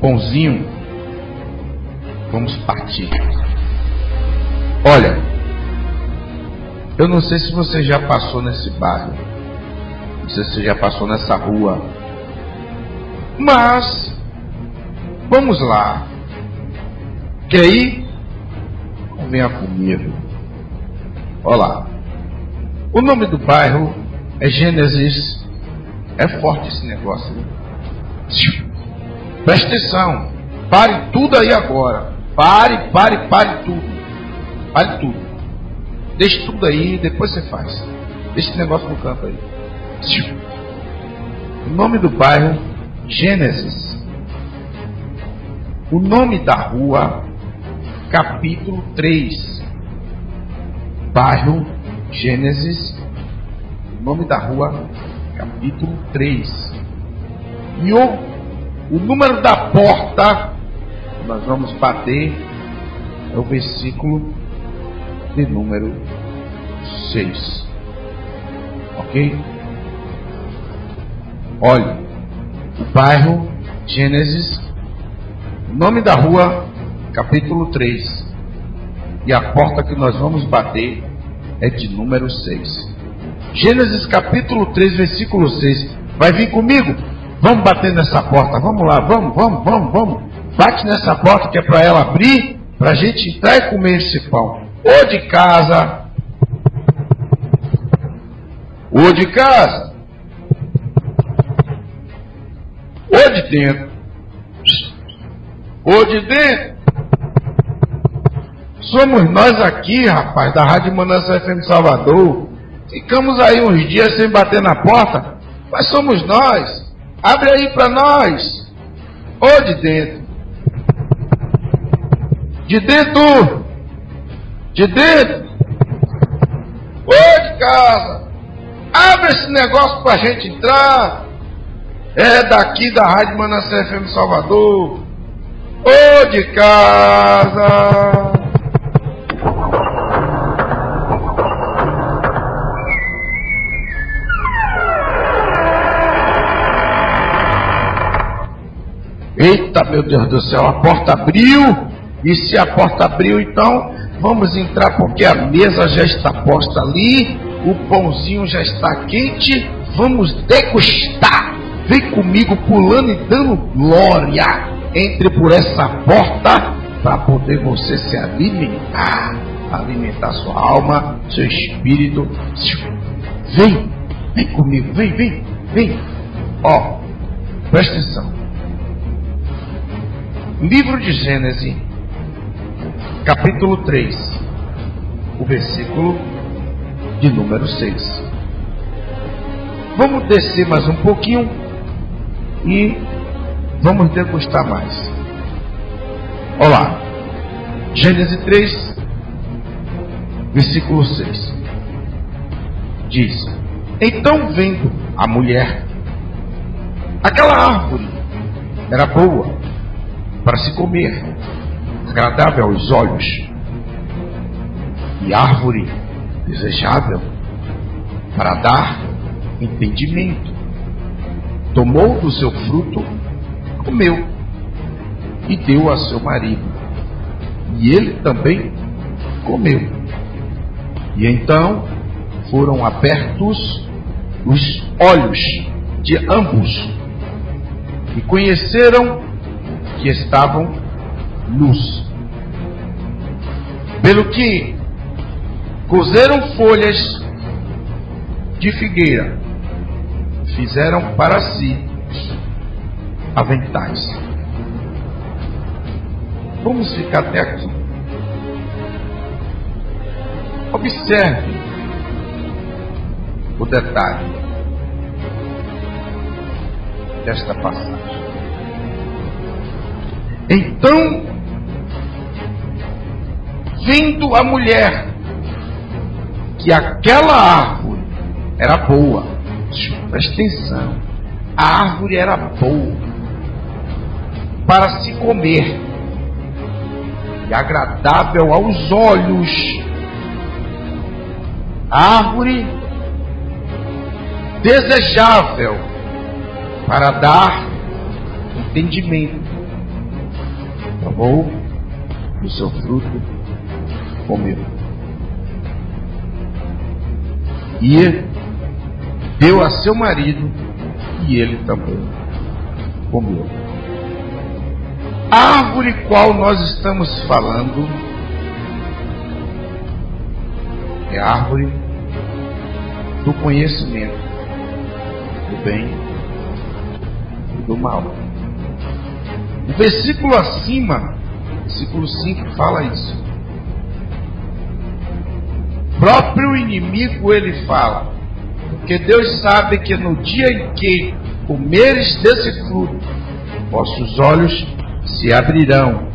pãozinho, vamos partir. Olha, eu não sei se você já passou nesse bairro, não sei se você já passou nessa rua, mas vamos lá. Quer ir? Venha comigo. Olá. O nome do bairro é Gênesis. É forte esse negócio. Né? Preste atenção. Pare tudo aí agora. Pare, pare, pare tudo. Pare tudo. Deixe tudo aí, depois você faz. Deixe esse negócio no canto aí. O nome do bairro, Gênesis. O nome da rua, capítulo 3. Bairro, Gênesis. O nome da rua, capítulo 3. E o o número da porta, nós vamos bater, é o versículo de número 6. Ok? Olha, o bairro Gênesis, nome da rua, capítulo 3. E a porta que nós vamos bater é de número 6. Gênesis capítulo 3, versículo 6. Vai vir comigo? Vamos bater nessa porta, vamos lá, vamos, vamos, vamos, vamos. Bate nessa porta que é para ela abrir, para a gente entrar e comer esse pão. Ou de casa, ou de casa, ou de dentro, ou de dentro. Somos nós aqui, rapaz, da Rádio Manança FM Salvador. Ficamos aí uns dias sem bater na porta, mas somos nós. Abre aí para nós. Ou de dentro. De dentro. De dentro. Ou de casa. Abre esse negócio para a gente entrar. É daqui da Rádio Manassés FM Salvador. Ou de casa. Eita, meu Deus do céu, a porta abriu. E se a porta abriu, então vamos entrar porque a mesa já está posta ali, o pãozinho já está quente. Vamos degustar. Vem comigo pulando e dando glória. Entre por essa porta para poder você se alimentar, alimentar sua alma, seu espírito. Vem, vem comigo, vem, vem, vem. Ó, presta atenção. Livro de Gênesis, capítulo 3, o versículo de número 6. Vamos descer mais um pouquinho e vamos degustar mais. Olá, Gênesis 3, versículo 6. Diz: Então vendo a mulher, aquela árvore era boa para se comer, agradável aos olhos, e árvore desejável para dar entendimento. Tomou do seu fruto, comeu e deu a seu marido, e ele também comeu. E então foram abertos os olhos de ambos e conheceram que estavam nus. Pelo que cozeram folhas de figueira, fizeram para si aventais. Vamos ficar até aqui. Observe o detalhe desta passagem. Então, vendo a mulher que aquela árvore era boa, presta atenção, a árvore era boa para se comer e agradável aos olhos. A árvore desejável para dar entendimento tomou do seu fruto, comeu. E deu a seu marido, e ele também comeu. A árvore qual nós estamos falando é a árvore do conhecimento do bem e do mal. O versículo acima, versículo 5, fala isso. O próprio inimigo ele fala, porque Deus sabe que no dia em que comeres desse fruto, vossos olhos se abrirão,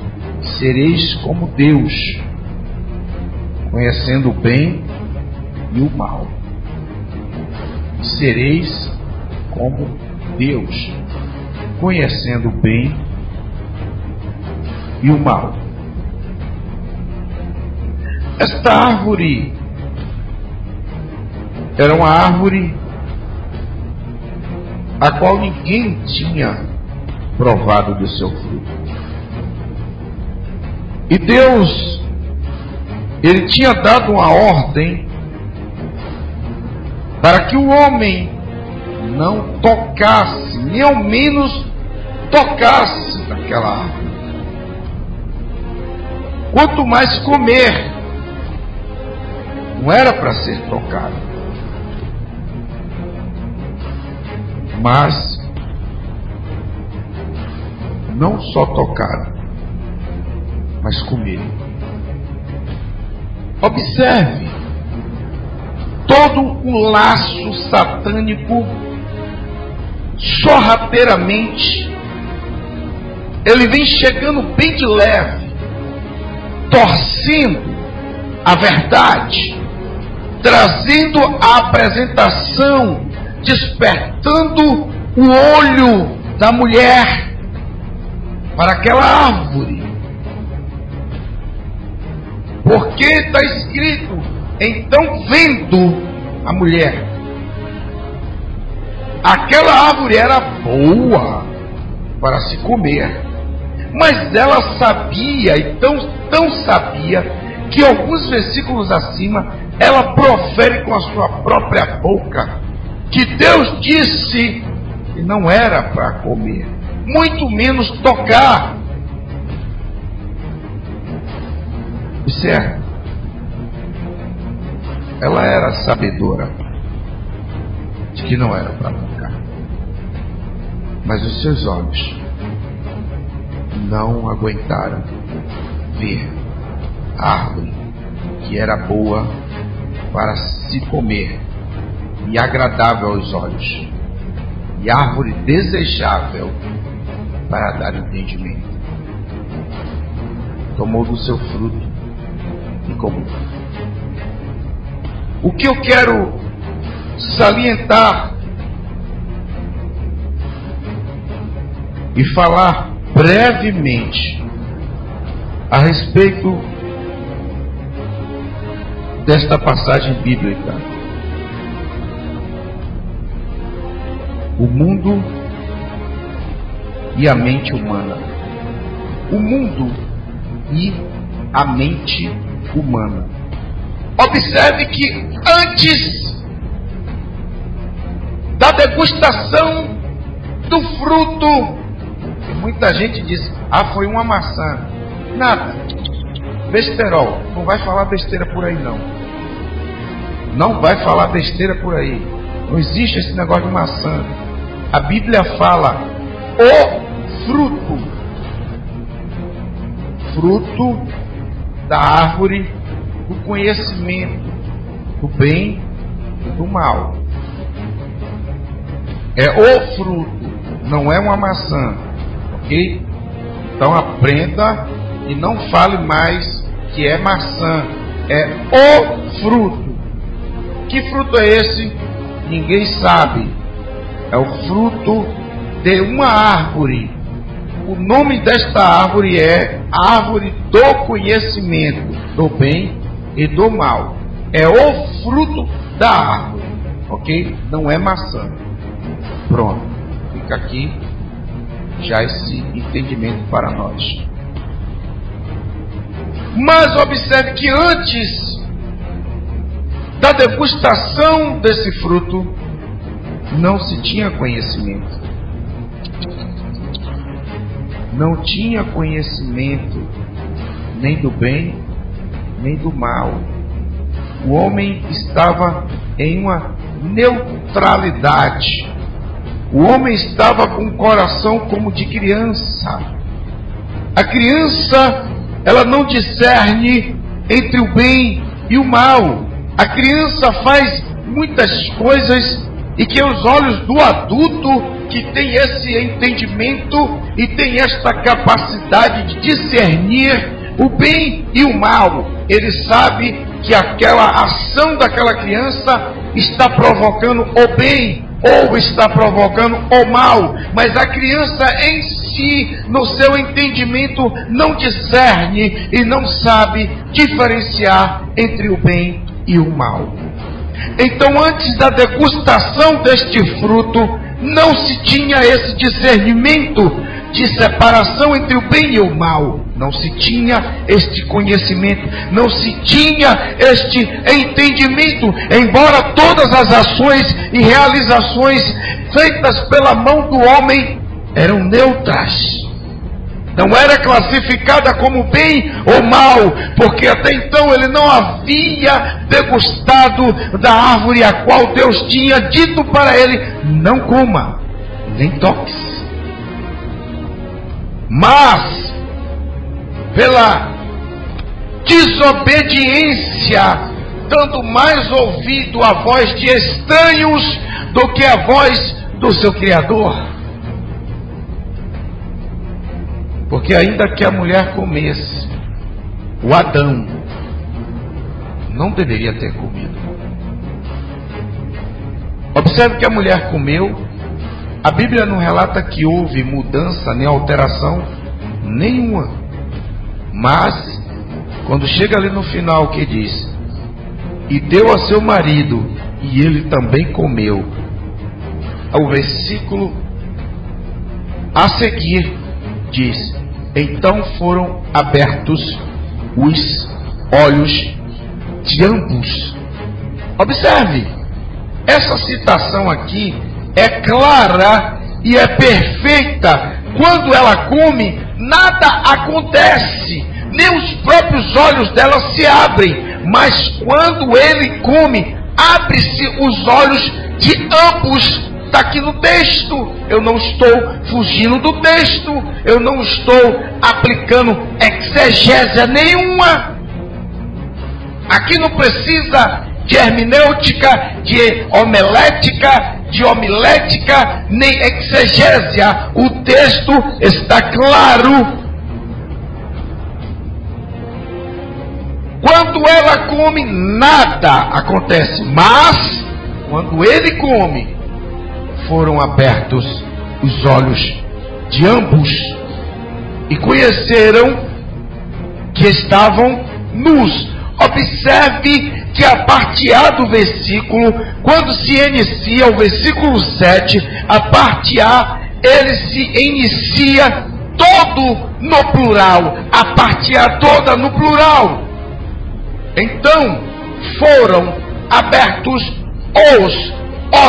sereis como Deus, conhecendo o bem e o mal. Sereis como Deus, conhecendo o bem e o mal. Esta árvore era uma árvore a qual ninguém tinha provado do seu fruto. E Deus, Ele tinha dado uma ordem para que o homem não tocasse, nem ao menos tocasse naquela árvore. Quanto mais comer, não era para ser tocado. Mas não só tocar, mas comer. Observe todo o laço satânico sorrateiramente ele vem chegando bem de leve, torcendo a verdade, trazendo a apresentação, despertando o olho da mulher para aquela árvore. Porque está escrito, então vendo a mulher. Aquela árvore era boa para se comer, mas ela sabia, e tão, tão sabia, que alguns versículos acima, ela profere com a sua própria boca que Deus disse que não era para comer muito menos tocar. Certo? Ela era sabedora de que não era para tocar. Mas os seus olhos não aguentaram ver a árvore que era boa para se comer e agradável aos olhos, e árvore desejável para dar entendimento. Tomou do seu fruto e comeu. O que eu quero salientar e falar brevemente a respeito desta passagem bíblica. O mundo e a mente humana. O mundo e a mente humana. Observe que antes da degustação do fruto, muita gente diz: ah, foi uma maçã. Nada. Besterol. Não vai falar besteira por aí, não. Não vai falar besteira por aí. Não existe esse negócio de maçã. A Bíblia fala o fruto fruto da árvore do conhecimento do bem e do mal. É o fruto, não é uma maçã, ok? Então aprenda e não fale mais que é maçã, é o fruto. Que fruto é esse? Ninguém sabe. É o fruto de uma árvore o nome desta árvore é árvore do conhecimento do bem e do mal. É o fruto da árvore, ok? Não é maçã. Pronto, fica aqui já esse entendimento para nós. Mas observe que antes da degustação desse fruto, não se tinha conhecimento. Não tinha conhecimento nem do bem, nem do mal. O homem estava em uma neutralidade. O homem estava com o coração como de criança. A criança, ela não discerne entre o bem e o mal. A criança faz muitas coisas e que os olhos do adulto que tem esse entendimento e tem esta capacidade de discernir o bem e o mal, ele sabe que aquela ação daquela criança está provocando o bem ou está provocando o mal, mas a criança em si, no seu entendimento, não discerne e não sabe diferenciar entre o bem e o mal. Então, antes da degustação deste fruto, não se tinha esse discernimento de separação entre o bem e o mal. Não se tinha este conhecimento, não se tinha este entendimento, embora todas as ações e realizações feitas pela mão do homem eram neutras não era classificada como bem ou mal, porque até então ele não havia degustado da árvore a qual Deus tinha dito para ele: não coma, nem toque. Mas, pela desobediência, dando mais ouvido à voz de estranhos do que à voz do seu Criador. Porque ainda que a mulher comesse, o Adão não deveria ter comido. Observe que a mulher comeu. A Bíblia não relata que houve mudança nem alteração nenhuma. Mas, quando chega ali no final que diz: E deu a seu marido, e ele também comeu. O versículo a seguir diz: então foram abertos os olhos de ambos. Observe, essa citação aqui é clara e é perfeita. Quando ela come, nada acontece, nem os próprios olhos dela se abrem, mas quando ele come, abre-se os olhos de ambos está aqui no texto. Eu não estou fugindo do texto. Eu não estou aplicando exegésia nenhuma. Aqui não precisa de hermenêutica, de homilética, de homilética, nem exegésia. O texto está claro. Quando ela come, nada acontece. Mas, quando ele come, foram abertos os olhos de ambos e conheceram que estavam nus. Observe que a parte A do versículo, quando se inicia o versículo 7, a parte A, ele se inicia todo no plural, a parte A toda no plural. Então, foram abertos os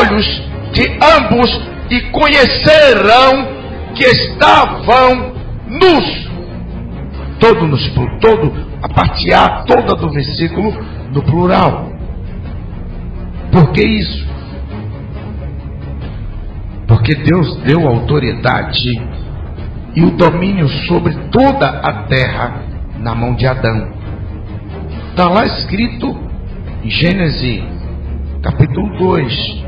olhos de ambos e conhecerão que estavam nus. Todo, nos, todo a parte A toda do versículo no plural. Por que isso? Porque Deus deu autoridade e o domínio sobre toda a terra na mão de Adão. Está lá escrito em Gênesis capítulo 2,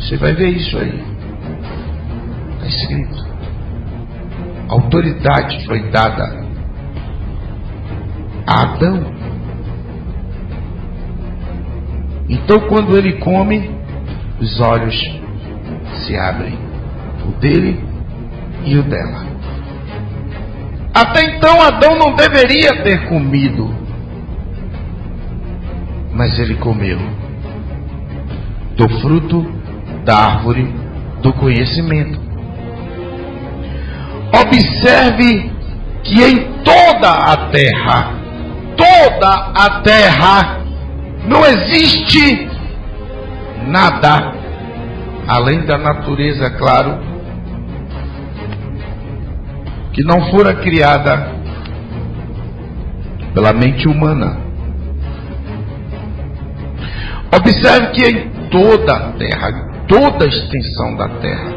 você vai ver isso aí. Está escrito. autoridade foi dada a Adão. Então, quando ele come, os olhos se abrem, o dele e o dela. Até então, Adão não deveria ter comido, mas ele comeu do fruto da árvore do conhecimento. Observe que em toda a terra toda a terra não existe nada além da natureza, é claro, que não fora criada pela mente humana. Observe que em toda a terra, toda a extensão da terra,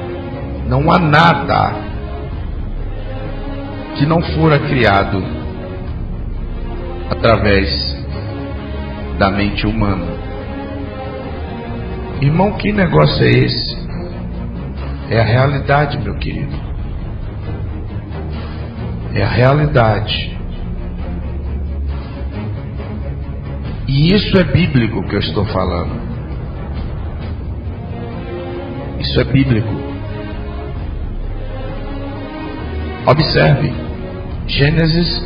não há nada que não fora criado através da mente humana. Irmão, que negócio é esse? É a realidade, meu querido. É a realidade. E isso é bíblico que eu estou falando. Isso é bíblico. Observe, Gênesis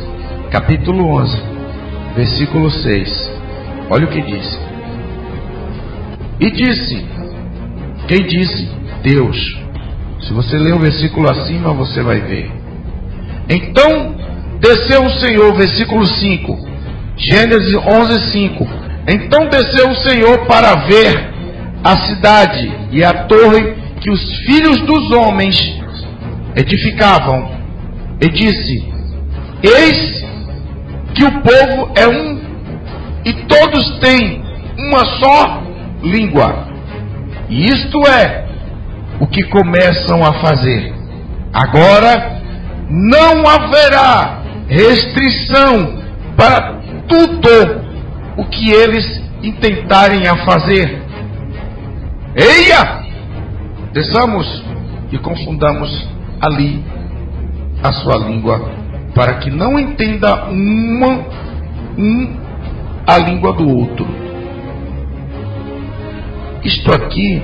capítulo 11, versículo 6. Olha o que diz. E disse: Quem disse? Deus. Se você ler o versículo acima, você vai ver. Então desceu o Senhor, versículo 5. Gênesis 11, 5. Então desceu o Senhor para ver a cidade e a torre que os filhos dos homens edificavam. E disse: Eis que o povo é um e todos têm uma só língua. E isto é o que começam a fazer. Agora não haverá restrição para tudo o que eles intentarem a fazer. Eia! Desçamos e confundamos ali a sua língua, para que não entenda uma, um a língua do outro. Isto aqui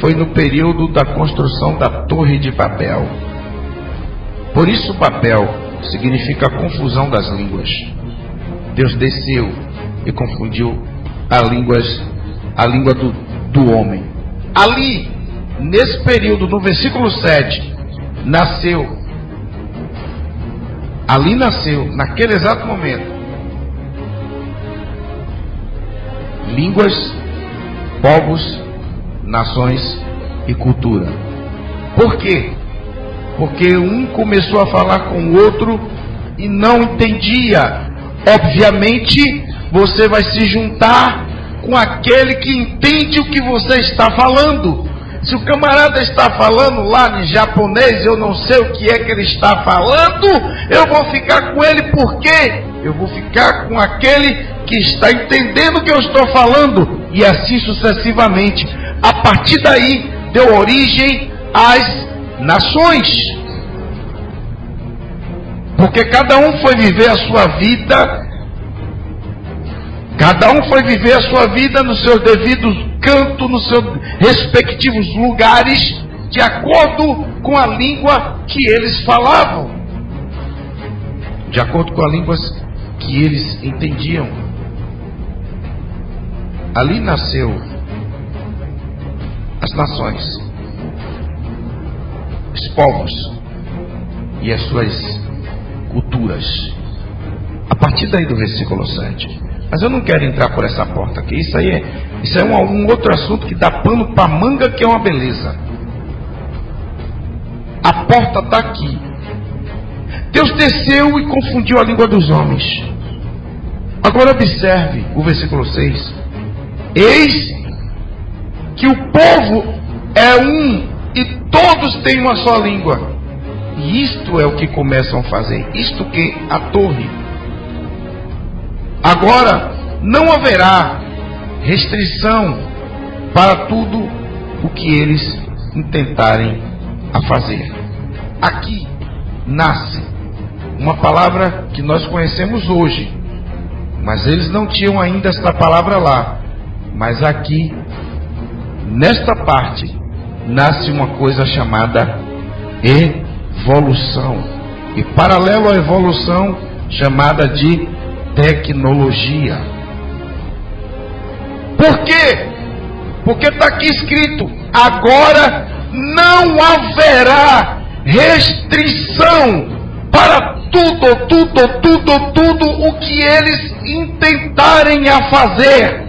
foi no período da construção da Torre de Babel. Por isso, Babel significa confusão das línguas. Deus desceu e confundiu a, línguas, a língua do, do homem. Ali, nesse período, no versículo 7, nasceu. Ali nasceu, naquele exato momento, línguas, povos, nações e cultura. Por quê? Porque um começou a falar com o outro e não entendia. Obviamente, você vai se juntar com aquele que entende o que você está falando. Se o camarada está falando lá em japonês, eu não sei o que é que ele está falando, eu vou ficar com ele por quê? Eu vou ficar com aquele que está entendendo o que eu estou falando, e assim sucessivamente. A partir daí, deu origem às nações. Porque cada um foi viver a sua vida, cada um foi viver a sua vida nos seus devidos cantos, nos seus respectivos lugares, de acordo com a língua que eles falavam, de acordo com a língua que eles entendiam. Ali nasceu as nações, os povos e as suas culturas. A partir daí do versículo 7. Mas eu não quero entrar por essa porta aqui. Isso aí é, isso é um, um outro assunto que dá pano para manga, que é uma beleza. A porta está aqui. Deus desceu e confundiu a língua dos homens. Agora observe o versículo 6. Eis que o povo é um e todos têm uma só língua. E isto é o que começam a fazer, isto que a torre. Agora não haverá restrição para tudo o que eles intentarem a fazer. Aqui nasce uma palavra que nós conhecemos hoje, mas eles não tinham ainda esta palavra lá. Mas aqui nesta parte nasce uma coisa chamada evolução. E paralelo à evolução, chamada de tecnologia. Por quê? Porque está aqui escrito: agora não haverá restrição para tudo, tudo, tudo, tudo o que eles intentarem a fazer,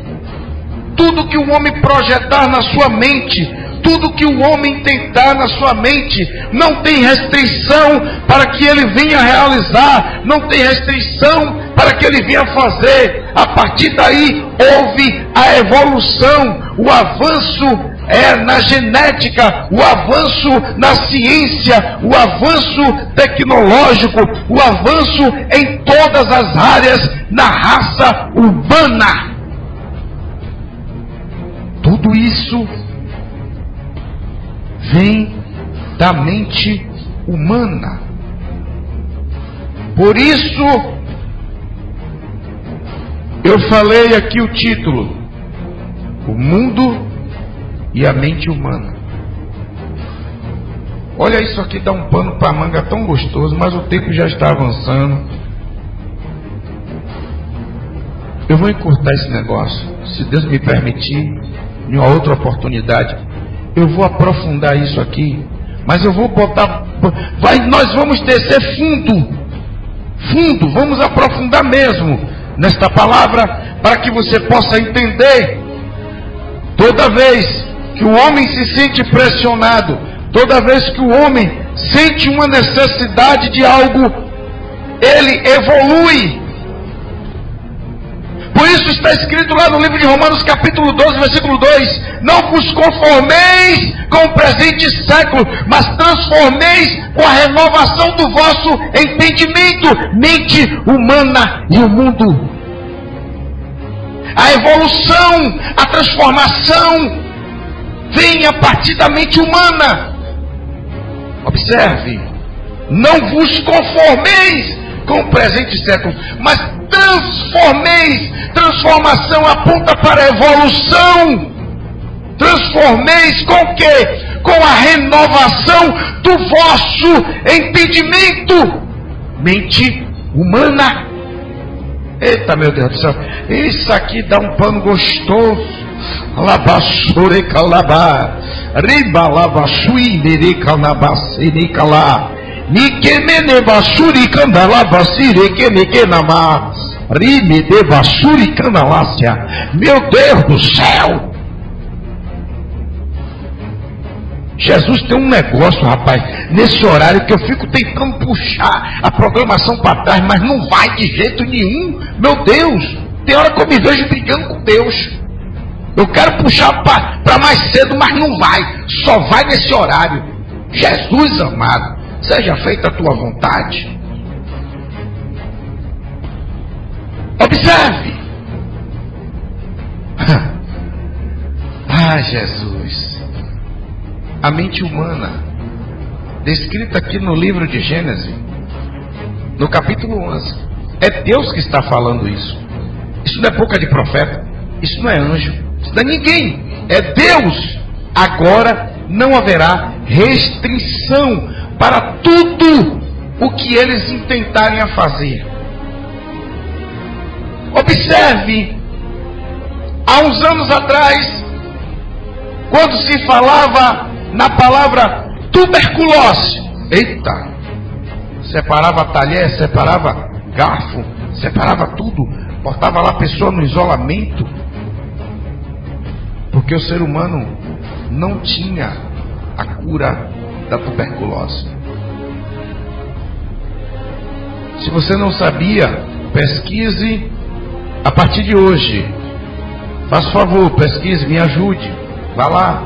tudo que o homem projetar na sua mente, tudo que o homem tentar na sua mente, não tem restrição para que ele venha realizar, não tem restrição para que ele venha fazer. A partir daí houve a evolução, o avanço é na genética, o avanço na ciência, o avanço tecnológico, o avanço em todas as áreas na raça humana. Tudo isso vem da mente humana. Por isso, eu falei aqui o título: O mundo e a mente humana. Olha isso aqui, dá um pano para manga tão gostoso, mas o tempo já está avançando. Eu vou encurtar esse negócio, se Deus me permitir, em uma outra oportunidade. Eu vou aprofundar isso aqui, mas eu vou botar. Vai, nós vamos descer fundo, fundo, vamos aprofundar mesmo nesta palavra, para que você possa entender. Toda vez que o homem se sente pressionado, toda vez que o homem sente uma necessidade de algo, ele evolui. Por isso está escrito lá no livro de Romanos, capítulo 12, versículo 2: Não vos conformeis com o presente século, mas transformeis com a renovação do vosso entendimento, mente humana e o mundo. A evolução, a transformação, vem a partir da mente humana. Observe, não vos conformeis com o presente século, mas transformeis. Transformação aponta para a evolução. Transformeis com o quê? Com a renovação do vosso entendimento. Mente humana. Eita, meu Deus do céu. Isso aqui dá um pano gostoso. Alabasure calabá. Riba labashui nere calabasire calá. Nikemene basuri candalabasire kenekenamá. Rime de basuri candalácia. Meu Deus do céu. Jesus tem um negócio, rapaz, nesse horário que eu fico tentando puxar a programação para trás, mas não vai de jeito nenhum. Meu Deus, tem hora que eu me vejo brigando com Deus. Eu quero puxar para mais cedo, mas não vai. Só vai nesse horário. Jesus amado, seja feita a tua vontade. Observe. Ah, Jesus. A mente humana, descrita aqui no livro de Gênesis, no capítulo 11. É Deus que está falando isso. Isso não é boca de profeta. Isso não é anjo. Isso não é ninguém, é Deus. Agora não haverá restrição para tudo o que eles intentarem a fazer. Observe, há uns anos atrás, quando se falava na palavra tuberculose, eita, separava talher, separava garfo, separava tudo, botava lá a pessoa no isolamento, porque o ser humano não tinha a cura da tuberculose. Se você não sabia, pesquise a partir de hoje. Faça favor, pesquise, me ajude. Vá lá.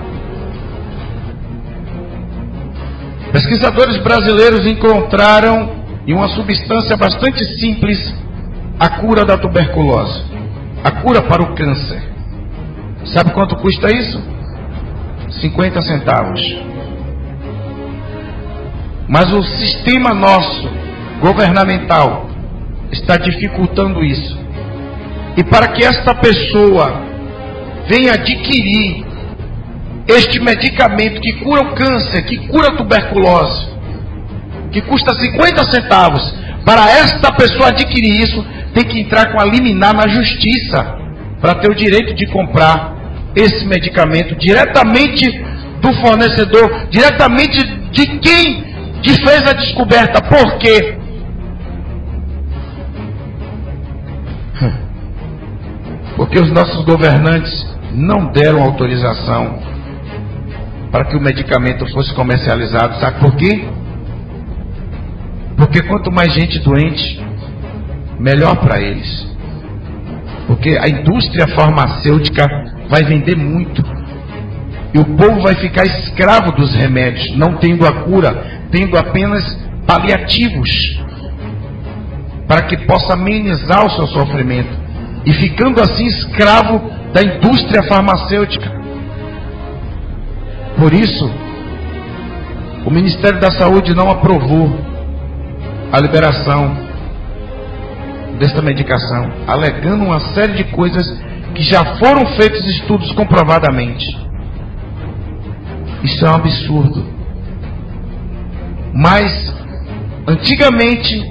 Pesquisadores brasileiros encontraram em uma substância bastante simples a cura da tuberculose, a cura para o câncer. Sabe quanto custa isso? 50 centavos. Mas o sistema nosso, governamental, está dificultando isso. E para que esta pessoa venha adquirir este medicamento que cura o câncer, que cura a tuberculose, que custa 50 centavos, para esta pessoa adquirir isso, tem que entrar com a liminar na justiça para ter o direito de comprar esse medicamento diretamente do fornecedor, diretamente de quem que fez a descoberta, por quê? Porque os nossos governantes não deram autorização para que o medicamento fosse comercializado. Sabe por quê? Porque quanto mais gente doente, melhor para eles. Porque a indústria farmacêutica vai vender muito e o povo vai ficar escravo dos remédios, não tendo a cura, tendo apenas paliativos, para que possa amenizar o seu sofrimento. E ficando assim escravo da indústria farmacêutica. Por isso, o Ministério da Saúde não aprovou a liberação desta medicação, alegando uma série de coisas que já foram feitos estudos comprovadamente. Isso é um absurdo. Mas antigamente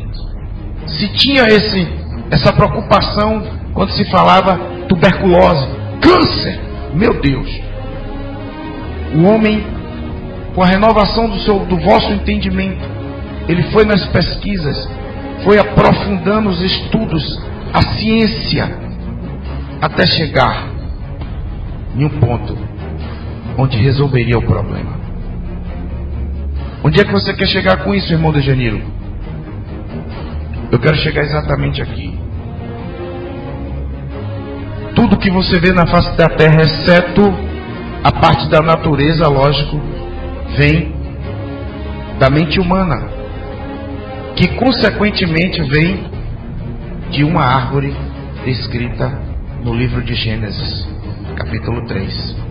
se tinha esse, essa preocupação quando se falava tuberculose, câncer. Meu Deus. O homem, com a renovação do, seu, do vosso entendimento, ele foi nas pesquisas, foi aprofundando os estudos, a ciência, até chegar em um ponto onde resolveria o problema. Onde é que você quer chegar com isso, irmão de Janeiro? Eu quero chegar exatamente aqui. Tudo que você vê na face da terra, exceto a parte da natureza, lógico, vem da mente humana, que consequentemente vem de uma árvore escrita no livro de Gênesis, capítulo 3.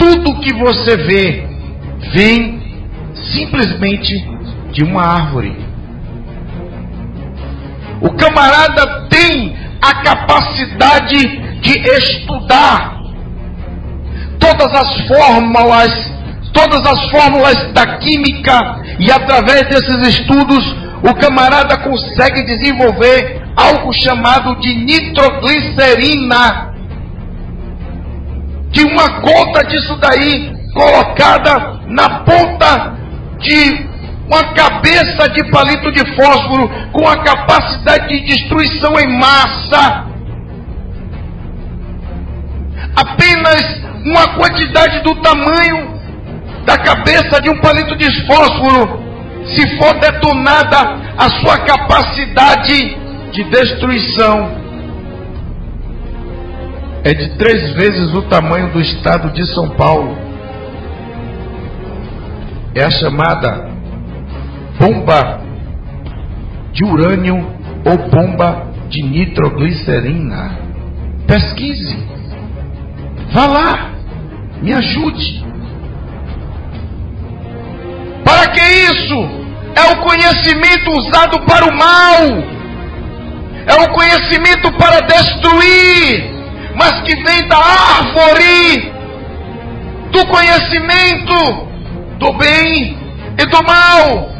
Tudo que você vê vem simplesmente de uma árvore. O camarada tem a capacidade de estudar todas as fórmulas, todas as fórmulas da química e através desses estudos o camarada consegue desenvolver algo chamado de nitroglicerina. Que uma gota disso daí colocada na ponta de uma cabeça de palito de fósforo com a capacidade de destruição em massa. Apenas uma quantidade do tamanho da cabeça de um palito de fósforo, se for detonada a sua capacidade de destruição, é de três vezes o tamanho do estado de São Paulo. É a chamada bomba de urânio ou bomba de nitroglicerina. Pesquise. Vá lá. Me ajude. Para que isso? É o conhecimento usado para o mal. É o conhecimento para destruir. Mas que vem da árvore do conhecimento do bem e do mal.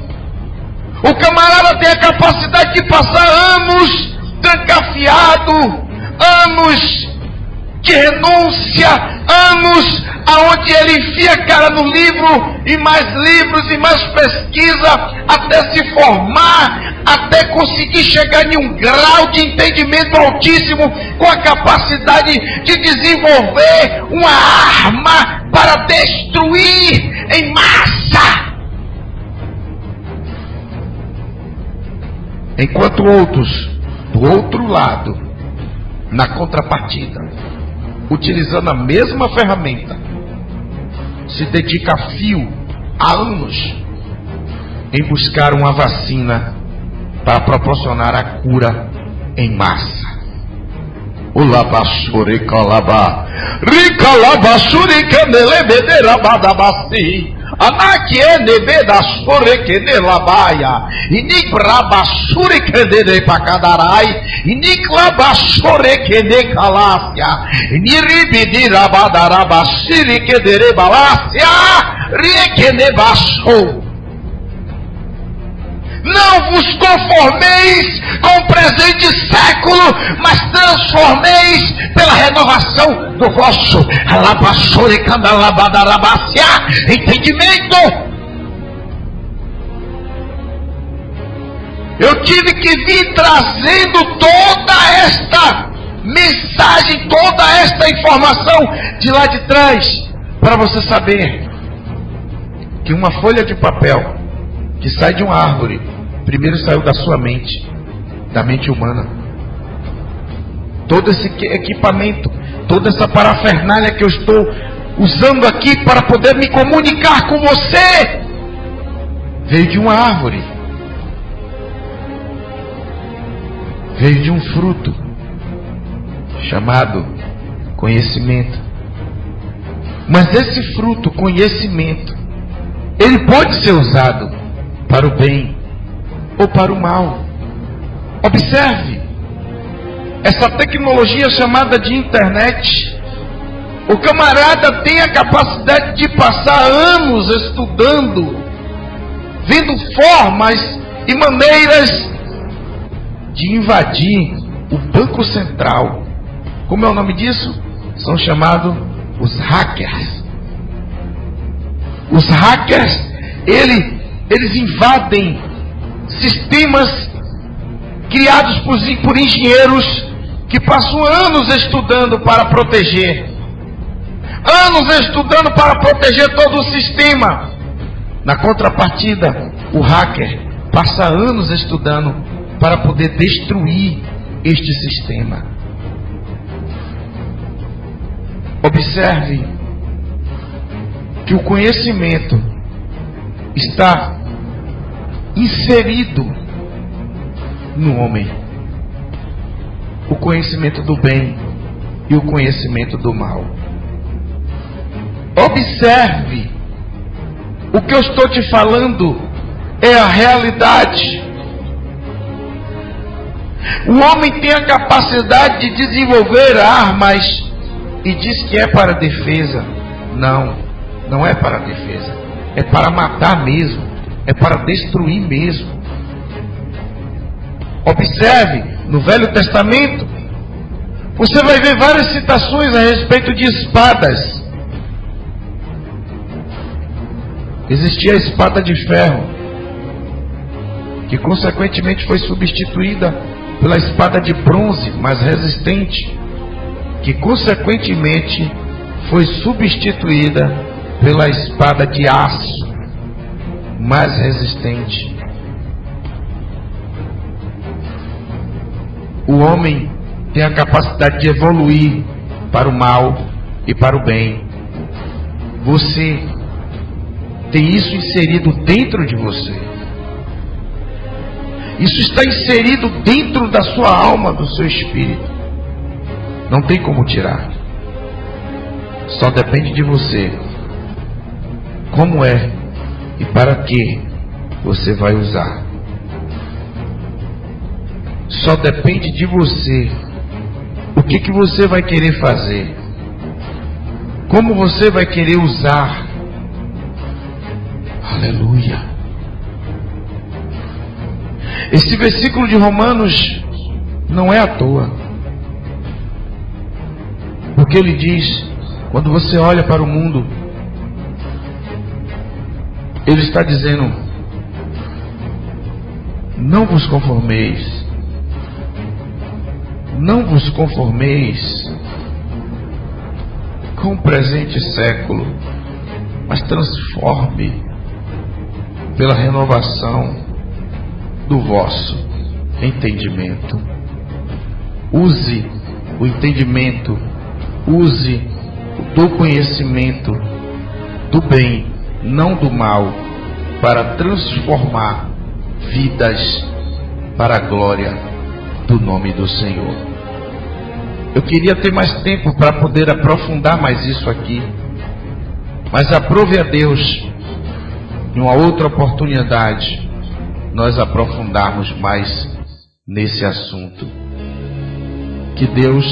O camarada tem a capacidade de passar anos trancafiado, anos de renúncia, anos aonde ele enfia a cara no livro e mais livros e mais pesquisa até se formar, até conseguir chegar em um grau de entendimento altíssimo com a capacidade de desenvolver uma arma para destruir em massa. Enquanto outros, do outro lado, na contrapartida, utilizando a mesma ferramenta, se dedica a fio, há anos, em buscar uma vacina para proporcionar a cura em massa. O labashure calabá, ricalabashure canelebederabadabasi. Anakiene beda sorekene labaya. Inik raba sorekene pakadarai. Inik laba sorekene kalasya. Iniribidi rabadaraba sirikene balasya. Riekene baso. Não vos conformeis com o presente século, mas transformeis pela renovação do vosso entendimento. Eu tive que vir trazendo toda esta mensagem, toda esta informação de lá de trás, para você saber que uma folha de papel que sai de uma árvore, primeiro saiu da sua mente, da mente humana. Todo esse equipamento, toda essa parafernália que eu estou usando aqui para poder me comunicar com você, veio de uma árvore, veio de um fruto chamado conhecimento. Mas esse fruto, conhecimento, ele pode ser usado para o bem ou para o mal. Observe, essa tecnologia chamada de internet, o camarada tem a capacidade de passar anos estudando, vendo formas e maneiras de invadir o Banco Central. Como é o nome disso? São chamados os hackers. Os hackers, ele, eles invadem sistemas criados por, por engenheiros que passam anos estudando para proteger anos estudando para proteger todo o sistema. Na contrapartida, o hacker passa anos estudando para poder destruir este sistema. Observe que o conhecimento está inserido no homem. O conhecimento do bem e o conhecimento do mal. Observe. O que eu estou te falando é a realidade. O homem tem a capacidade de desenvolver armas e diz que é para defesa. Não, não é para defesa. É para matar mesmo. É para destruir mesmo. Observe, no Velho Testamento, você vai ver várias citações a respeito de espadas. existia a espada de ferro, que consequentemente foi substituída pela espada de bronze, mais resistente, que consequentemente foi substituída pela espada de aço, mais resistente. O homem tem a capacidade de evoluir para o mal e para o bem. Você tem isso inserido dentro de você. Isso está inserido dentro da sua alma, do seu espírito. Não tem como tirar. Só depende de você. Como é e para que você vai usar. Só depende de você. O que, que você vai querer fazer? Como você vai querer usar Aleluia. Esse versículo de Romanos não é à toa. Porque ele diz: quando você olha para o mundo, ele está dizendo: não vos conformeis, não vos conformeis com o presente século, mas transforme pela renovação do vosso entendimento. Use o entendimento, use do conhecimento do bem, não do mal, para transformar vidas para a glória do nome do Senhor. Eu queria ter mais tempo para poder aprofundar mais isso aqui, mas aprove a Deus em uma outra oportunidade, nós aprofundarmos mais nesse assunto. Que Deus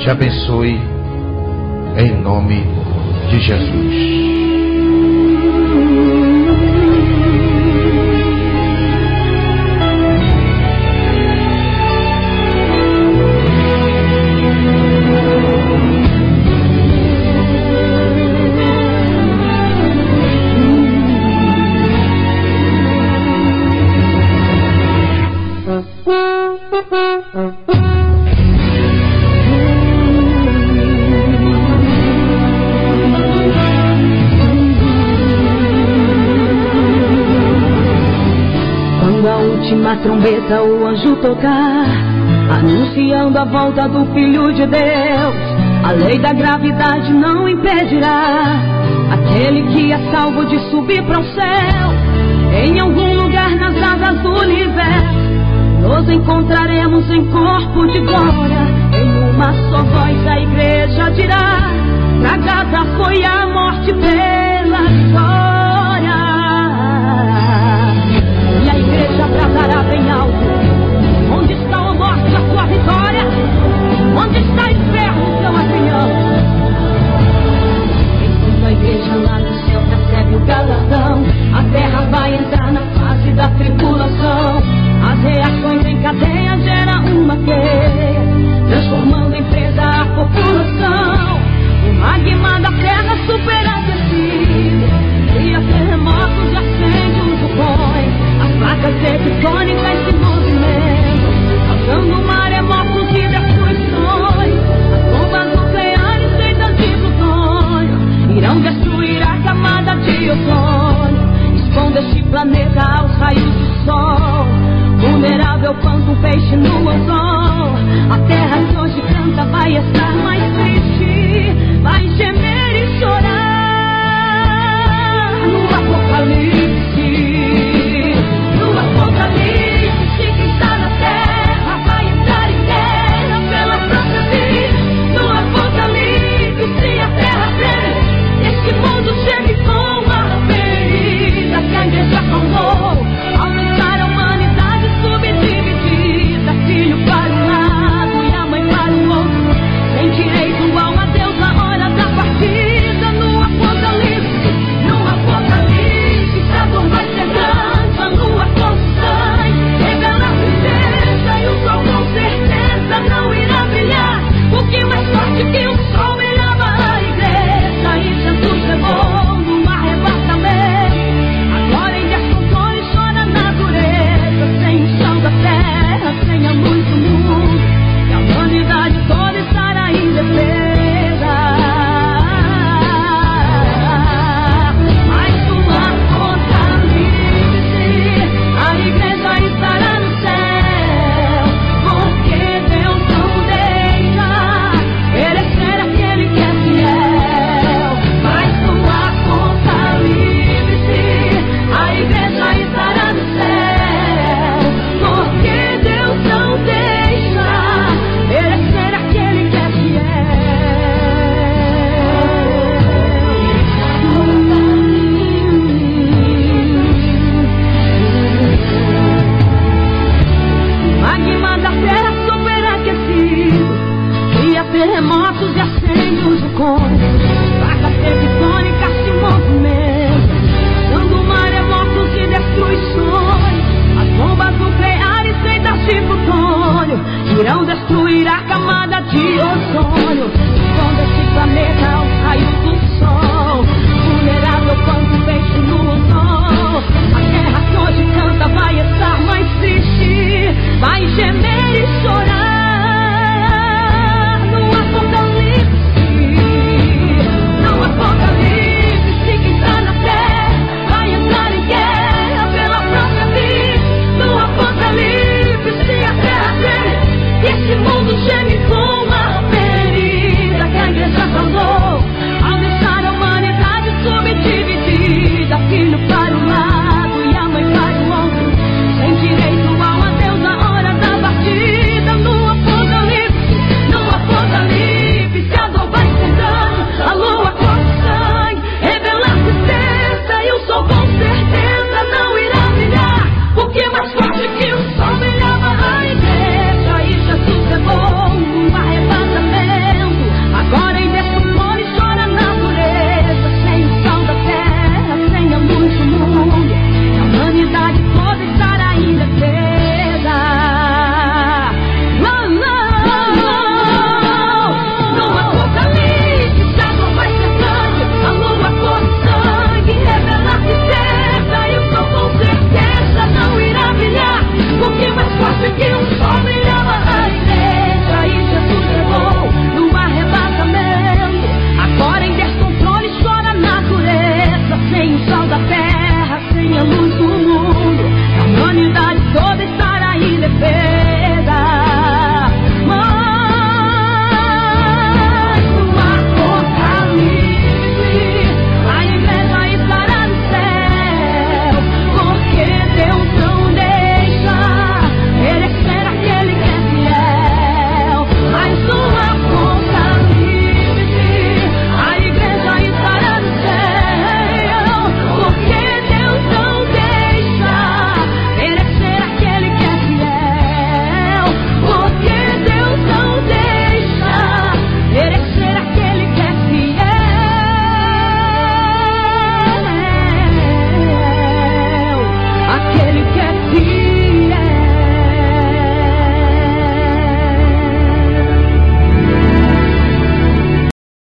te abençoe em nome de Jesus. Trombeta o anjo tocar, anunciando a volta do Filho de Deus. A lei da gravidade não impedirá aquele que é salvo de subir para o céu. Em algum lugar nas asas do universo, nos encontraremos em corpo de glória. Em uma só voz a igreja dirá: Tragada foi a morte pela vitória. Bradará bem alto: Onde está a morte, a sua vitória? Onde está o inferno, seu avião? Enquanto a igreja lá no céu recebe o galardão, a terra vai entrar na da. destruir a camada de ozônio. Quando esse planeta, o raio do sol.